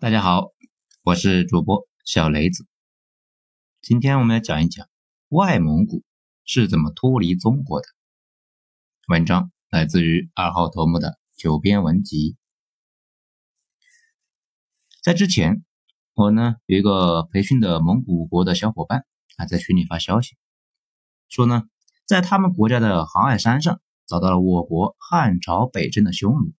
大家好，我是主播小雷子。今天我们来讲一讲外蒙古是怎么脱离中国的。文章来自于二号头目的九编文集。在之前，我呢有一个培训的蒙古国的小伙伴啊，在群里发消息说呢，在他们国家的杭爱山上找到了我国汉朝北征的匈奴，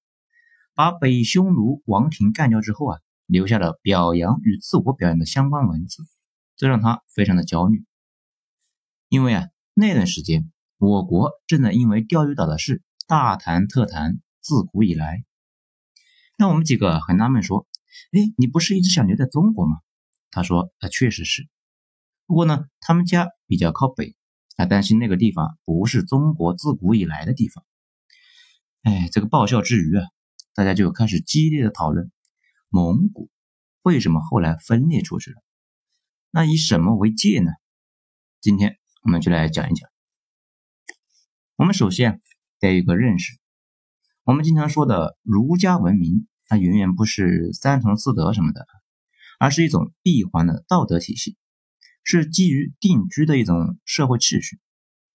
把北匈奴王庭干掉之后啊。留下了表扬与自我表扬的相关文字，这让他非常的焦虑。因为啊，那段时间我国正在因为钓鱼岛的事大谈特谈，自古以来。那我们几个很纳闷，说：“哎，你不是一直想留在中国吗？”他说：“他，确实是。不过呢，他们家比较靠北，他担心那个地方不是中国自古以来的地方。”哎，这个爆笑之余啊，大家就开始激烈的讨论。蒙古为什么后来分裂出去了？那以什么为界呢？今天我们就来讲一讲。我们首先得有个认识：我们经常说的儒家文明，它远远不是三从四德什么的，而是一种闭环的道德体系，是基于定居的一种社会秩序，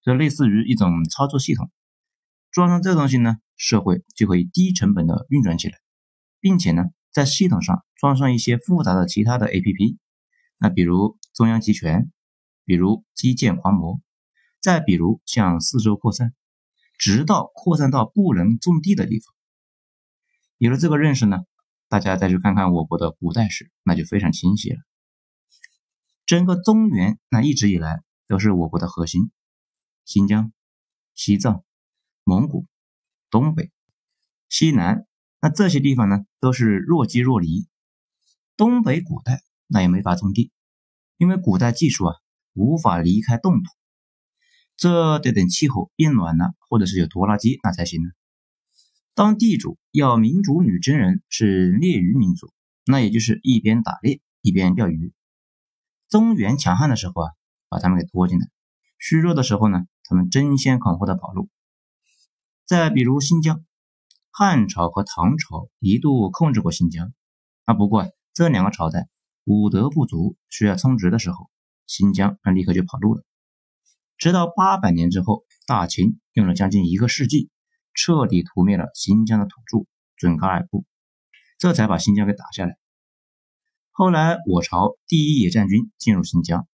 就类似于一种操作系统。装上这东西呢，社会就可以低成本的运转起来，并且呢。在系统上装上一些复杂的其他的 APP，那比如中央集权，比如基建狂魔，再比如向四周扩散，直到扩散到不能种地的地方。有了这个认识呢，大家再去看看我国的古代史，那就非常清晰了。整个中原那一直以来都是我国的核心，新疆、西藏、蒙古、东北、西南。那这些地方呢，都是若即若离。东北古代那也没法种地，因为古代技术啊无法离开冻土，这得等气候变暖了，或者是有拖拉机那才行呢。当地主要民主女真人是猎鱼民族，那也就是一边打猎一边钓鱼。中原强悍的时候啊，把他们给拖进来；虚弱的时候呢，他们争先恐后的跑路。再比如新疆。汉朝和唐朝一度控制过新疆，啊，不过这两个朝代武德不足，需要充值的时候，新疆那立刻就跑路了。直到八百年之后，大秦用了将近一个世纪，彻底屠灭了新疆的土著准噶尔部，这才把新疆给打下来。后来我朝第一野战军进入新疆，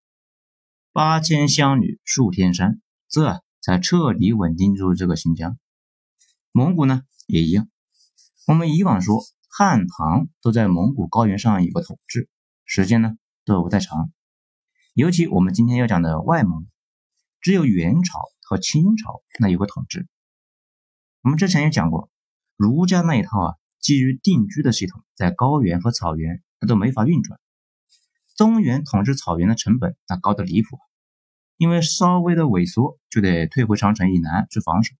八千乡女数天山，这才彻底稳定住这个新疆。蒙古呢？也一样，我们以往说汉唐都在蒙古高原上有个统治，时间呢都不太长。尤其我们今天要讲的外蒙，只有元朝和清朝那有个统治。我们之前也讲过，儒家那一套啊，基于定居的系统，在高原和草原那都没法运转。中原统治草原的成本那高的离谱，因为稍微的萎缩就得退回长城以南去防守，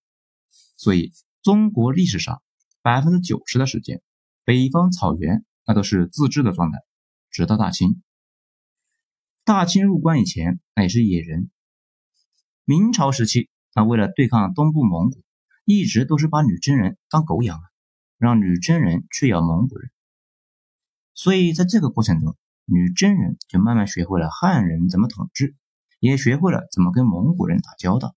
所以。中国历史上百分之九十的时间，北方草原那都是自治的状态，直到大清。大清入关以前，那也是野人。明朝时期，那为了对抗东部蒙古，一直都是把女真人当狗养啊，让女真人去咬蒙古人。所以在这个过程中，女真人就慢慢学会了汉人怎么统治，也学会了怎么跟蒙古人打交道。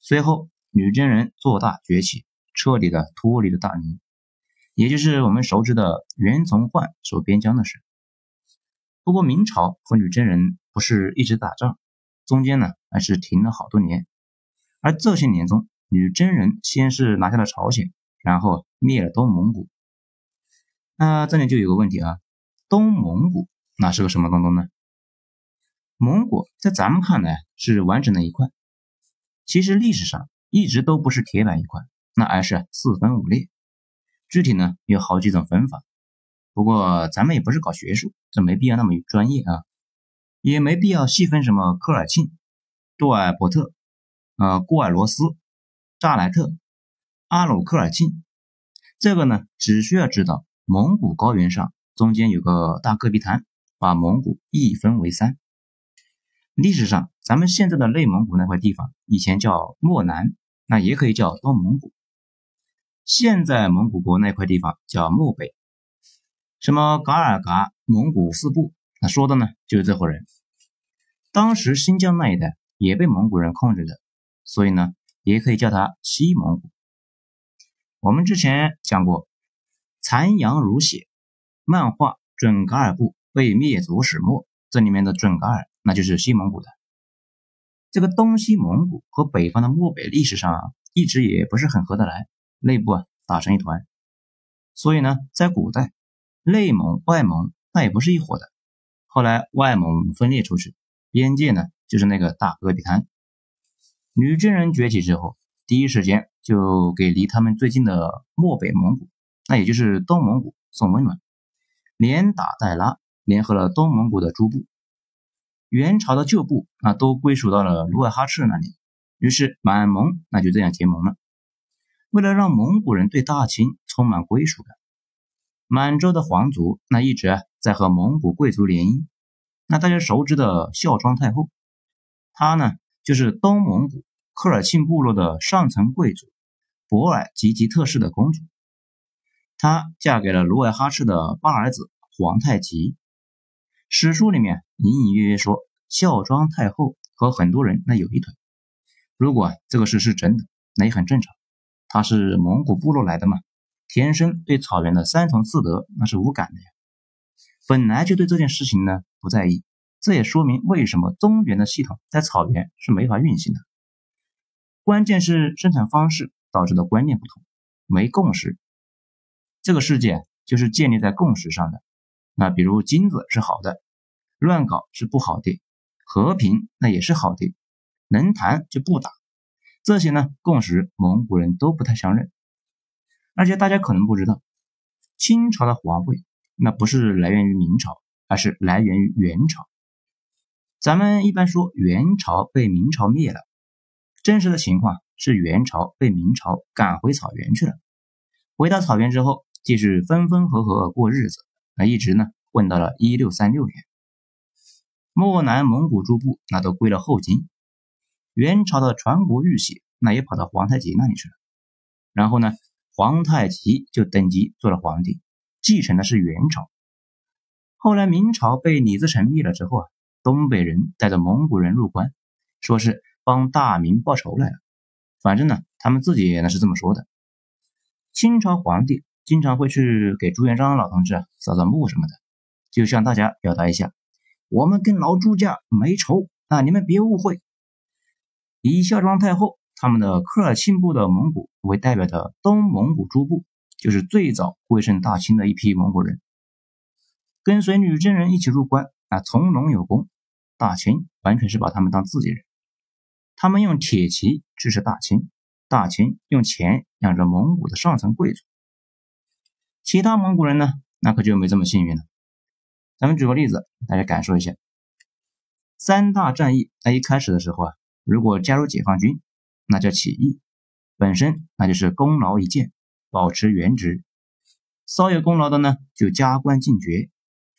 随后。女真人做大崛起，彻底的脱离了大明，也就是我们熟知的袁崇焕守边疆的事。不过明朝和女真人不是一直打仗，中间呢还是停了好多年。而这些年中，女真人先是拿下了朝鲜，然后灭了东蒙古。那这里就有个问题啊，东蒙古那是个什么东东呢？蒙古在咱们看来是完整的一块，其实历史上。一直都不是铁板一块，那而是四分五裂。具体呢有好几种分法，不过咱们也不是搞学术，这没必要那么专业啊，也没必要细分什么科尔沁、杜尔伯特、呃郭尔罗斯、扎莱特、阿鲁科尔沁。这个呢只需要知道蒙古高原上中间有个大戈壁滩，把蒙古一分为三。历史上咱们现在的内蒙古那块地方以前叫漠南。那也可以叫东蒙古，现在蒙古国那块地方叫漠北。什么噶尔嘎蒙古四部，那说的呢就是这伙人。当时新疆那一带也被蒙古人控制着，所以呢也可以叫它西蒙古。我们之前讲过，残阳如血漫画《准噶尔部被灭族始末》，这里面的准噶尔那就是西蒙古的。这个东西蒙古和北方的漠北历史上啊一直也不是很合得来，内部啊打成一团。所以呢，在古代，内蒙、外蒙那也不是一伙的。后来外蒙分裂出去，边界呢就是那个大戈壁滩。女真人崛起之后，第一时间就给离他们最近的漠北蒙古，那也就是东蒙古送温暖，连打带拉联合了东蒙古的诸部。元朝的旧部啊都归属到了努尔哈赤那里，于是满蒙那就这样结盟了。为了让蒙古人对大清充满归属感，满洲的皇族那一直在和蒙古贵族联姻。那大家熟知的孝庄太后，她呢就是东蒙古科尔沁部落的上层贵族博尔济吉特氏的公主。她嫁给了努尔哈赤的八儿子皇太极。史书里面隐隐约约说孝庄太后和很多人那有一腿。如果这个事是真的，那也很正常。他是蒙古部落来的嘛，天生对草原的三从四德那是无感的呀，本来就对这件事情呢不在意，这也说明为什么中原的系统在草原是没法运行的。关键是生产方式导致的观念不同，没共识。这个世界就是建立在共识上的。那比如金子是好的，乱搞是不好的，和平那也是好的，能谈就不打。这些呢，共识蒙古人都不太相认，而且大家可能不知道，清朝的皇位那不是来源于明朝，而是来源于元朝。咱们一般说元朝被明朝灭了，真实的情况是元朝被明朝赶回草原去了。回到草原之后，继续分分合合过日子，那一直呢混到了一六三六年，漠南蒙古诸部那都归了后金。元朝的传国玉玺，那也跑到皇太极那里去了。然后呢，皇太极就登基做了皇帝，继承的是元朝。后来明朝被李自成灭了之后啊，东北人带着蒙古人入关，说是帮大明报仇来了。反正呢，他们自己那是这么说的。清朝皇帝经常会去给朱元璋老同志啊扫扫墓什么的，就向大家表达一下，我们跟老朱家没仇啊，你们别误会。以孝庄太后他们的科尔沁部的蒙古为代表的东蒙古诸部，就是最早归顺大清的一批蒙古人，跟随女真人一起入关啊，从龙有功。大清完全是把他们当自己人，他们用铁骑支持大清，大清用钱养着蒙古的上层贵族。其他蒙古人呢，那可就没这么幸运了。咱们举个例子，大家感受一下，三大战役那一开始的时候啊。如果加入解放军，那叫起义，本身那就是功劳一件，保持原职。稍有功劳的呢，就加官进爵，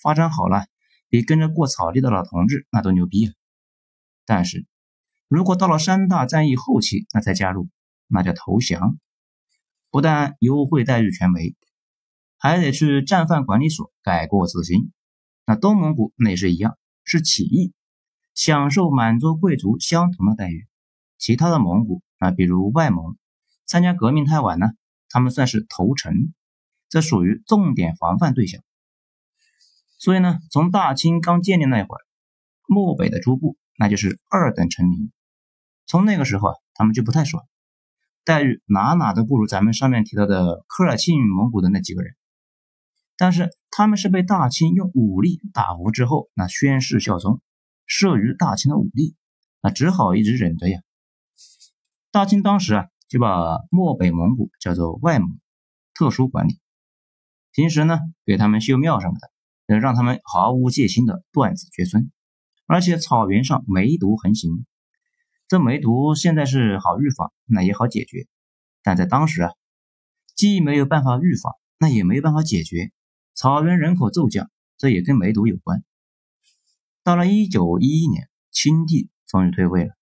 发展好了，比跟着过草地的老同志那都牛逼了。但是，如果到了三大战役后期，那才加入，那叫投降，不但优惠待遇全没，还得去战犯管理所改过自新。那东蒙古那也是一样，是起义。享受满洲贵族相同的待遇，其他的蒙古啊，比如外蒙，参加革命太晚呢，他们算是投诚，这属于重点防范对象。所以呢，从大清刚建立那会儿，漠北的诸部那就是二等臣民，从那个时候啊，他们就不太爽，待遇哪哪都不如咱们上面提到的科尔沁蒙古的那几个人，但是他们是被大清用武力打服之后，那宣誓效忠。慑于大清的武力，那只好一直忍着呀。大清当时啊，就把漠北蒙古叫做外蒙，特殊管理。平时呢，给他们修庙什么的，能让他们毫无戒心的断子绝孙。而且草原上梅毒横行，这梅毒现在是好预防，那也好解决。但在当时啊，既没有办法预防，那也没有办法解决。草原人口骤降，这也跟梅毒有关。到了一九一一年，清帝终于退位了。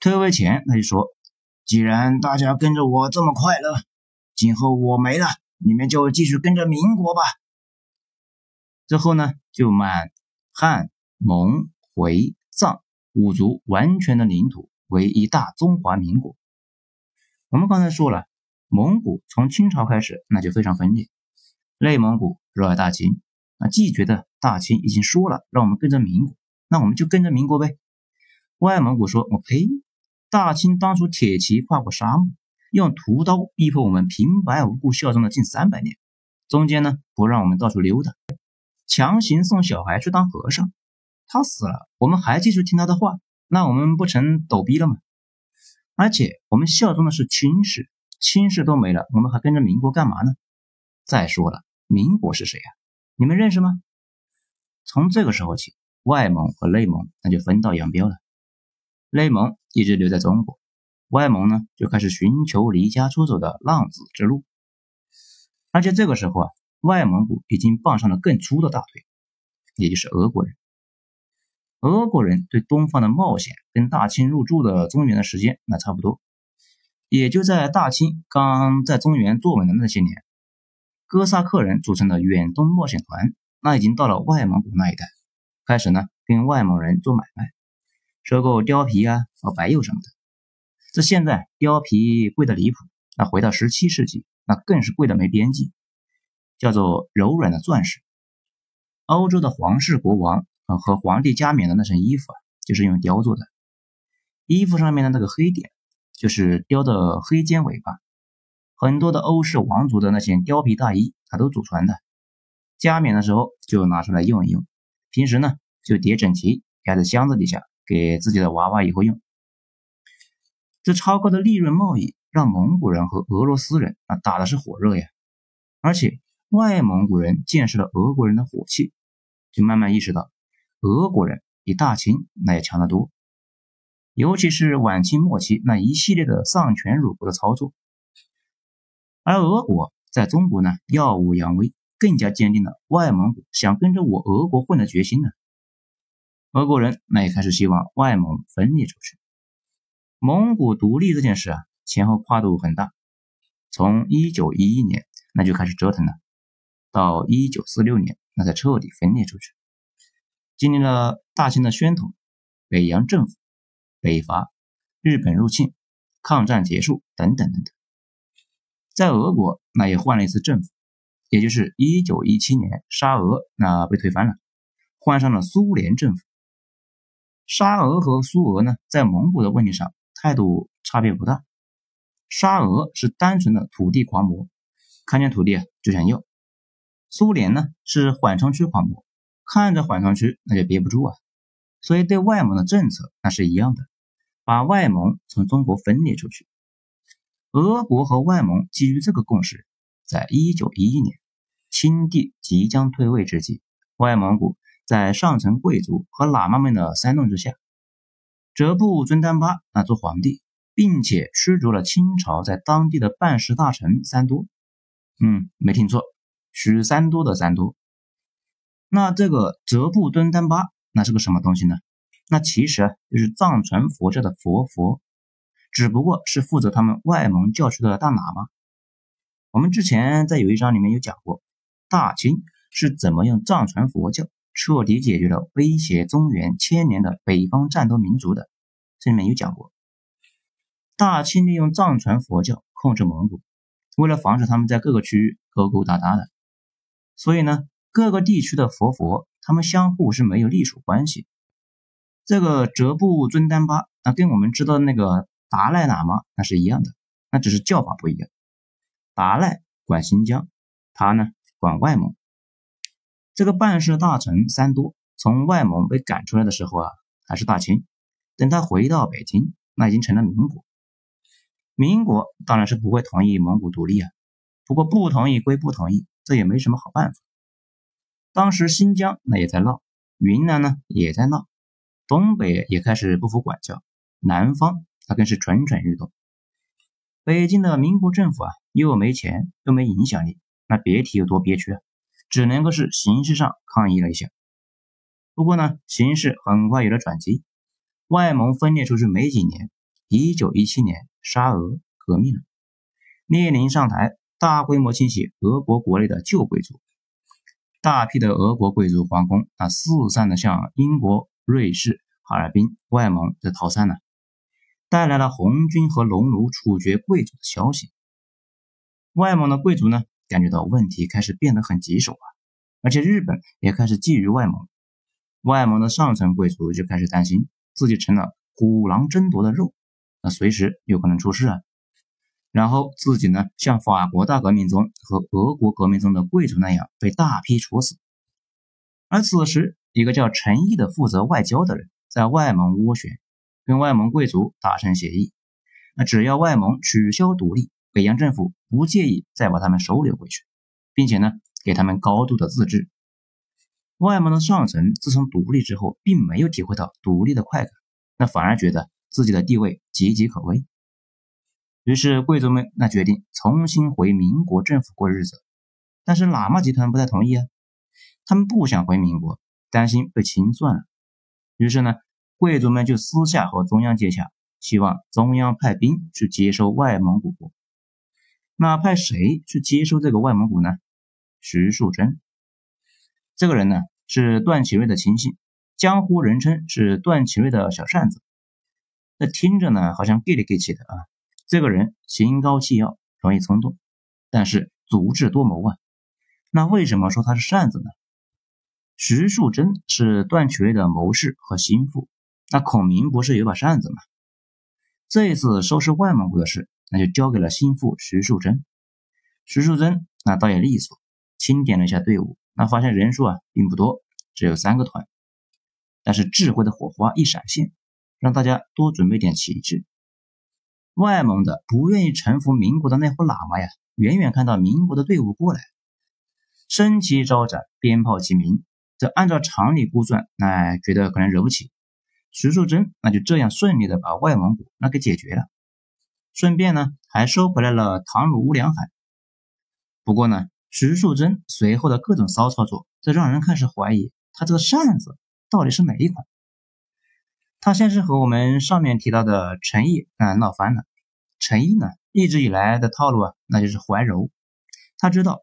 退位前，他就说：“既然大家跟着我这么快乐，今后我没了，你们就继续跟着民国吧。”之后呢，就满、汉、蒙、回、藏五族完全的领土为一大中华民国。我们刚才说了，蒙古从清朝开始那就非常分裂，内蒙古热爱大清，那既觉得大清已经说了让我们跟着民国，那我们就跟着民国呗。外蒙古说：“我呸！大清当初铁骑跨过沙漠，用屠刀逼迫我们平白无故效忠了近三百年，中间呢不让我们到处溜达。”强行送小孩去当和尚，他死了，我们还继续听他的话，那我们不成逗逼了吗？而且我们效忠的是清室，清室都没了，我们还跟着民国干嘛呢？再说了，民国是谁呀？你们认识吗？从这个时候起，外蒙和内蒙那就分道扬镳了。内蒙一直留在中国，外蒙呢就开始寻求离家出走的浪子之路。而且这个时候啊。外蒙古已经傍上了更粗的大腿，也就是俄国人。俄国人对东方的冒险跟大清入驻的中原的时间那差不多，也就在大清刚在中原坐稳的那些年，哥萨克人组成的远东冒险团，那已经到了外蒙古那一带，开始呢跟外蒙人做买卖，收购貂皮啊和白釉什么的。这现在貂皮贵的离谱，那回到十七世纪，那更是贵的没边际。叫做柔软的钻石。欧洲的皇室国王啊和皇帝加冕的那身衣服啊，就是用雕做的。衣服上面的那个黑点，就是雕的黑尖尾巴。很多的欧式王族的那些貂皮大衣，它都祖传的。加冕的时候就拿出来用一用，平时呢就叠整齐，压在箱子底下，给自己的娃娃以后用。这超高的利润贸易，让蒙古人和俄罗斯人啊打的是火热呀，而且。外蒙古人见识了俄国人的火气，就慢慢意识到，俄国人比大清那要强得多。尤其是晚清末期那一系列的丧权辱国的操作，而俄国在中国呢耀武扬威，更加坚定了外蒙古想跟着我俄国混的决心呢。俄国人那也开始希望外蒙分裂出去。蒙古独立这件事啊，前后跨度很大，从一九一一年那就开始折腾了。到一九四六年，那才彻底分裂出去。经历了大清的宣统、北洋政府、北伐、日本入侵、抗战结束等等等等，在俄国那也换了一次政府，也就是一九一七年沙俄那被推翻了，换上了苏联政府。沙俄和苏俄呢，在蒙古的问题上态度差别不大。沙俄是单纯的土地狂魔，看见土地啊就想要。苏联呢是缓冲区狂魔，看着缓冲区那就憋不住啊，所以对外蒙的政策那是一样的，把外蒙从中国分裂出去。俄国和外蒙基于这个共识，在一九一一年，清帝即将退位之际，外蒙古在上层贵族和喇嘛们的煽动之下，哲布尊丹巴那做皇帝，并且驱逐了清朝在当地的办事大臣三多。嗯，没听错。许三多的三多，那这个哲布敦丹巴那是个什么东西呢？那其实就是藏传佛教的佛佛，只不过是负责他们外蒙教区的大喇嘛。我们之前在有一章里面有讲过，大清是怎么用藏传佛教彻底解决了威胁中原千年的北方战斗民族的，这里面有讲过。大清利用藏传佛教控制蒙古，为了防止他们在各个区域勾勾搭搭的。所以呢，各个地区的佛佛，他们相互是没有隶属关系。这个哲布尊丹巴，那跟我们知道的那个达赖喇嘛那是一样的，那只是叫法不一样。达赖管新疆，他呢管外蒙。这个办事大臣三多从外蒙被赶出来的时候啊，还是大清。等他回到北京，那已经成了民国。民国当然是不会同意蒙古独立啊，不过不同意归不同意。这也没什么好办法。当时新疆那也在闹，云南呢也在闹，东北也开始不服管教，南方那更是蠢蠢欲动。北京的民国政府啊，又没钱又没影响力，那别提有多憋屈啊！只能够是形式上抗议了一下。不过呢，形势很快有了转机。外蒙分裂出去没几年，一九一七年沙俄革命了，列宁上台。大规模清洗俄国国内的旧贵族，大批的俄国贵族皇宫啊四散的向英国、瑞士、哈尔滨、外蒙这逃散了，带来了红军和农奴处决贵族的消息。外蒙的贵族呢，感觉到问题开始变得很棘手啊，而且日本也开始觊觎外蒙，外蒙的上层贵族就开始担心自己成了虎狼争夺的肉，那随时有可能出事啊。然后自己呢，像法国大革命中和俄国革命中的贵族那样被大批处死。而此时，一个叫陈毅的负责外交的人在外蒙斡旋，跟外蒙贵族达成协议，那只要外蒙取消独立，北洋政府不介意再把他们收留回去，并且呢，给他们高度的自治。外蒙的上层自从独立之后，并没有体会到独立的快感，那反而觉得自己的地位岌岌可危。于是贵族们那决定重新回民国政府过日子，但是喇嘛集团不太同意啊，他们不想回民国，担心被清算了。于是呢，贵族们就私下和中央接洽，希望中央派兵去接收外蒙古国。那派谁去接收这个外蒙古呢？徐树铮这个人呢是段祺瑞的亲信，江湖人称是段祺瑞的小扇子。那听着呢好像 gay 里 gay 气的啊。这个人心高气傲，容易冲动，但是足智多谋啊。那为什么说他是扇子呢？徐树贞是段祺瑞的谋士和心腹，那孔明不是有把扇子吗？这一次收拾外蒙古的事，那就交给了心腹徐树贞。徐树贞那倒也利索，清点了一下队伍，那发现人数啊并不多，只有三个团，但是智慧的火花一闪现，让大家多准备点旗帜。外蒙的不愿意臣服民国的那伙喇嘛呀，远远看到民国的队伍过来，升旗招展，鞭炮齐鸣。这按照常理估算，那觉得可能惹不起。徐树贞那就这样顺利的把外蒙古那给解决了，顺便呢还收回来了唐努乌梁海。不过呢，徐树贞随后的各种骚操作，这让人开始怀疑他这个扇子到底是哪一款。他先是和我们上面提到的陈毅啊闹翻了。陈毅呢，一直以来的套路啊，那就是怀柔。他知道，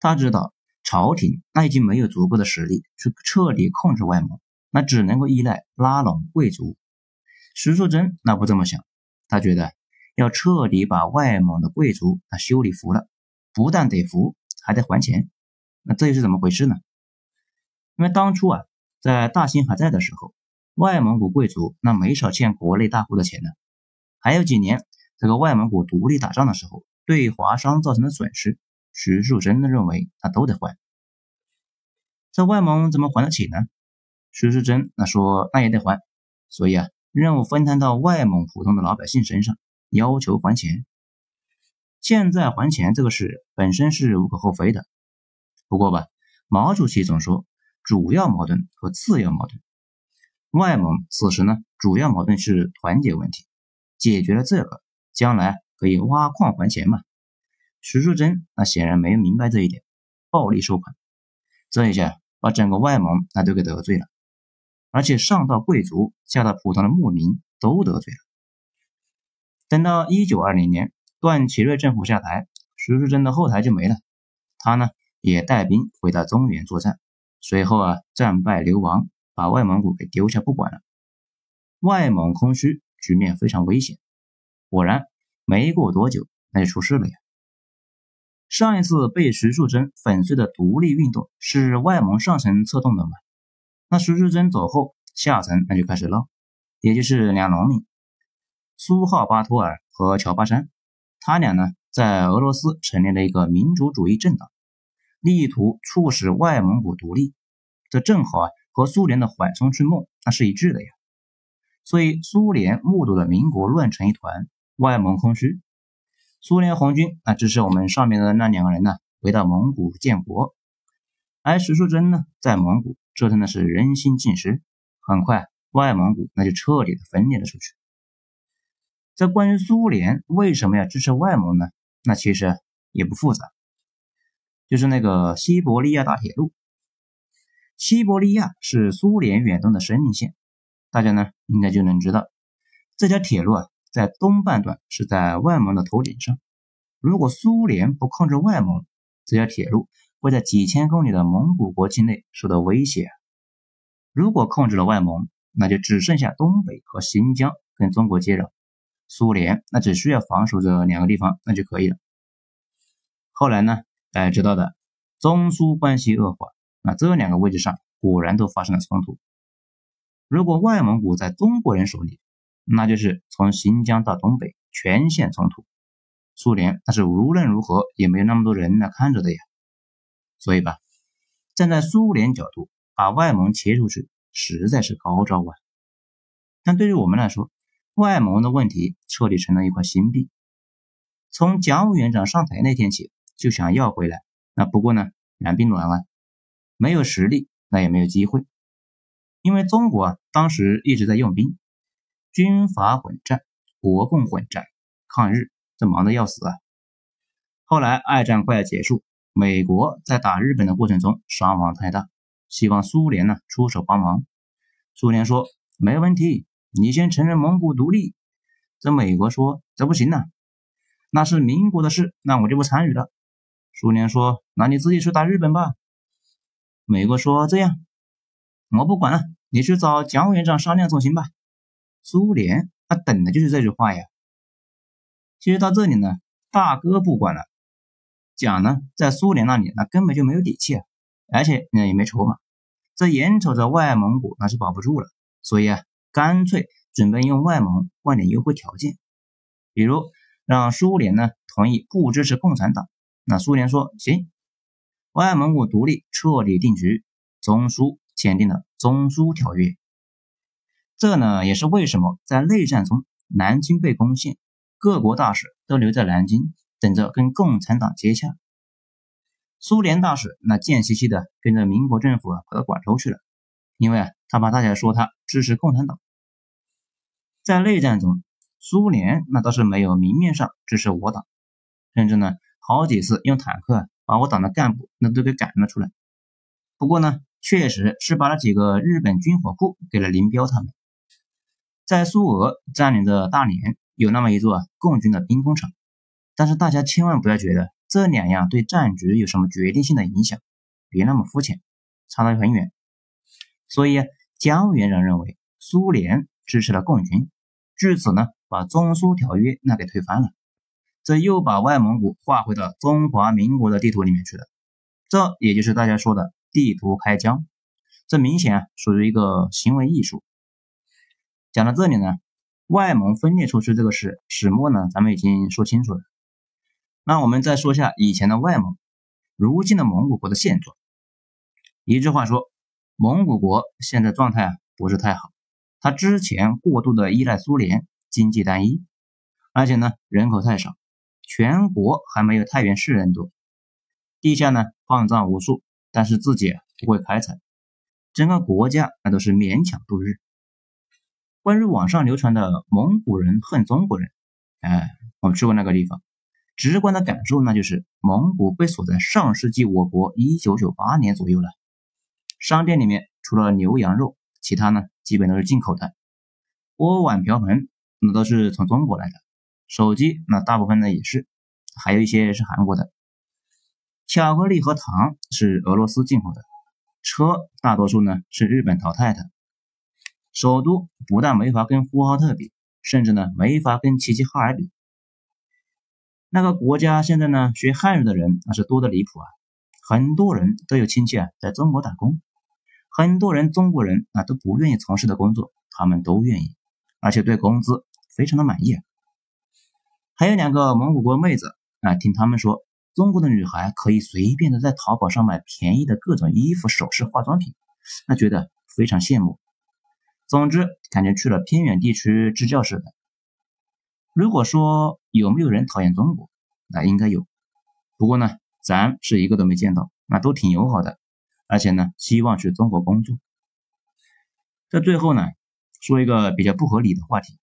他知道朝廷那已经没有足够的实力去彻底控制外蒙，那只能够依赖拉拢贵族。徐树贞那不这么想，他觉得要彻底把外蒙的贵族那修理服了，不但得服，还得还钱。那这又是怎么回事呢？因为当初啊，在大兴还在的时候，外蒙古贵族那没少欠国内大户的钱呢，还有几年。这个外蒙古独立打仗的时候，对华商造成的损失，徐树贞认为他都得还。这外蒙怎么还得起呢？徐树贞那说那也得还，所以啊，任务分摊到外蒙普通的老百姓身上，要求还钱。欠债还钱这个事本身是无可厚非的，不过吧，毛主席总说主要矛盾和次要矛盾，外蒙此时呢，主要矛盾是团结问题，解决了这个。将来可以挖矿还钱嘛？徐树贞那显然没明白这一点，暴力收款，这一下把整个外蒙那都给得罪了，而且上到贵族，下到普通的牧民都得罪了。等到一九二零年，段祺瑞政府下台，徐树贞的后台就没了，他呢也带兵回到中原作战，随后啊战败流亡，把外蒙古给丢下不管了，外蒙空虚，局面非常危险。果然，没过多久，那就出事了呀。上一次被徐树贞粉碎的独立运动是外蒙上层策动的嘛？那徐世贞走后，下层那就开始闹，也就是两农民苏浩巴托尔和乔巴山，他俩呢在俄罗斯成立了一个民主主义政党，力图促使外蒙古独立。这正好啊，和苏联的缓冲区梦那是一致的呀。所以苏联目睹了民国乱成一团。外蒙空虚，苏联红军啊支持我们上面的那两个人呢，回到蒙古建国，而徐树贞呢在蒙古折腾的是人心尽失，很快外蒙古那就彻底的分裂了出去。这关于苏联为什么要支持外蒙呢？那其实也不复杂，就是那个西伯利亚大铁路。西伯利亚是苏联远东的生命线，大家呢应该就能知道这条铁路啊。在东半段是在外蒙的头顶上，如果苏联不控制外蒙，这条铁路会在几千公里的蒙古国境内受到威胁。如果控制了外蒙，那就只剩下东北和新疆跟中国接壤，苏联那只需要防守这两个地方那就可以了。后来呢，大家知道的，中苏关系恶化，那这两个位置上果然都发生了冲突。如果外蒙古在中国人手里，那就是从新疆到东北全线冲突，苏联那是无论如何也没有那么多人来看着的呀。所以吧，站在苏联角度，把外蒙切出去实在是高招啊。但对于我们来说，外蒙的问题彻底成了一块心病。从蒋委员长上台那天起，就想要回来。那不过呢，然并软啊，没有实力，那也没有机会。因为中国啊，当时一直在用兵，军阀混战，国共混战，抗日，这忙得要死啊。后来二战快要结束，美国在打日本的过程中伤亡太大，希望苏联呢出手帮忙。苏联说没问题，你先承认蒙古独立。这美国说这不行呐，那是民国的事，那我就不参与了。苏联说那你自己去打日本吧。美国说这样。我不管了，你去找蒋委员长商量总行吧。苏联他等的就是这句话呀。其实到这里呢，大哥不管了，蒋呢在苏联那里那根本就没有底气啊，而且呢也没筹码，这眼瞅着外蒙古那是保不住了，所以啊，干脆准备用外蒙换点优惠条件，比如让苏联呢同意不支持共产党。那苏联说行，外蒙古独立彻底定局，中苏。签订了中苏条约，这呢也是为什么在内战中南京被攻陷，各国大使都留在南京等着跟共产党接洽。苏联大使那贱兮兮的跟着民国政府啊跑到广州去了，因为啊他怕大家说他支持共产党。在内战中，苏联那倒是没有明面上支持我党，甚至呢好几次用坦克把我党的干部那都给赶了出来。不过呢。确实是把那几个日本军火库给了林彪他们。在苏俄占领的大连，有那么一座共军的兵工厂。但是大家千万不要觉得这两样对战局有什么决定性的影响，别那么肤浅，差得很远。所以蒋委员长认为苏联支持了共军，据此呢把中苏条约那给推翻了，这又把外蒙古划回到中华民国的地图里面去了。这也就是大家说的。地图开疆，这明显啊属于一个行为艺术。讲到这里呢，外蒙分裂出去这个事始末呢，咱们已经说清楚了。那我们再说下以前的外蒙，如今的蒙古国的现状。一句话说，蒙古国现在状态啊不是太好。它之前过度的依赖苏联，经济单一，而且呢人口太少，全国还没有太原市人多，地下呢矿藏无数。但是自己不会开采，整个国家那都是勉强度日。关于网上流传的蒙古人恨中国人，哎，我去过那个地方，直观的感受那就是蒙古被锁在上世纪我国一九九八年左右了。商店里面除了牛羊肉，其他呢基本都是进口的。锅碗瓢盆那都是从中国来的，手机那大部分呢也是，还有一些是韩国的。巧克力和糖是俄罗斯进口的，车大多数呢是日本淘汰的。首都不但没法跟呼和浩特比，甚至呢没法跟齐齐哈尔比。那个国家现在呢学汉语的人那是多的离谱啊，很多人都有亲戚啊在中国打工，很多人中国人啊都不愿意从事的工作，他们都愿意，而且对工资非常的满意。还有两个蒙古国妹子啊，听他们说。中国的女孩可以随便的在淘宝上买便宜的各种衣服、首饰、化妆品，那觉得非常羡慕。总之，感觉去了偏远地区支教似的。如果说有没有人讨厌中国，那应该有。不过呢，咱是一个都没见到，那都挺友好的，而且呢，希望去中国工作。在最后呢，说一个比较不合理的话题，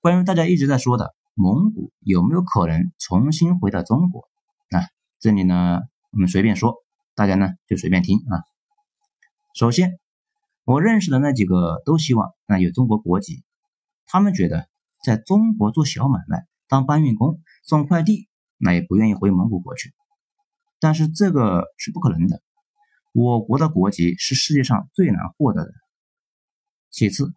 关于大家一直在说的。蒙古有没有可能重新回到中国？啊，这里呢，我们随便说，大家呢就随便听啊。首先，我认识的那几个都希望那有中国国籍，他们觉得在中国做小买卖、当搬运工、送快递，那也不愿意回蒙古国去。但是这个是不可能的。我国的国籍是世界上最难获得的。其次，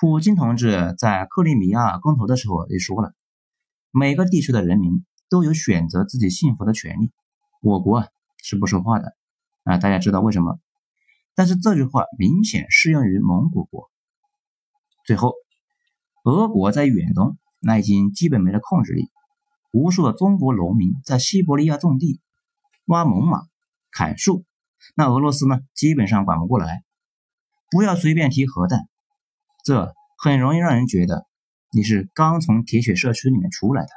普京同志在克里米亚公投的时候也说了，每个地区的人民都有选择自己幸福的权利。我国啊是不说话的啊，大家知道为什么？但是这句话明显适用于蒙古国。最后，俄国在远东那已经基本没了控制力，无数的中国农民在西伯利亚种地、挖猛犸、砍树。那俄罗斯呢，基本上管不过来。不要随便提核弹，这很容易让人觉得你是刚从铁血社区里面出来的。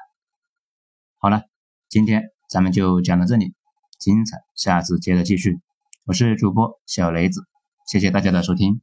好了，今天咱们就讲到这里，精彩下次接着继续。我是主播小雷子，谢谢大家的收听。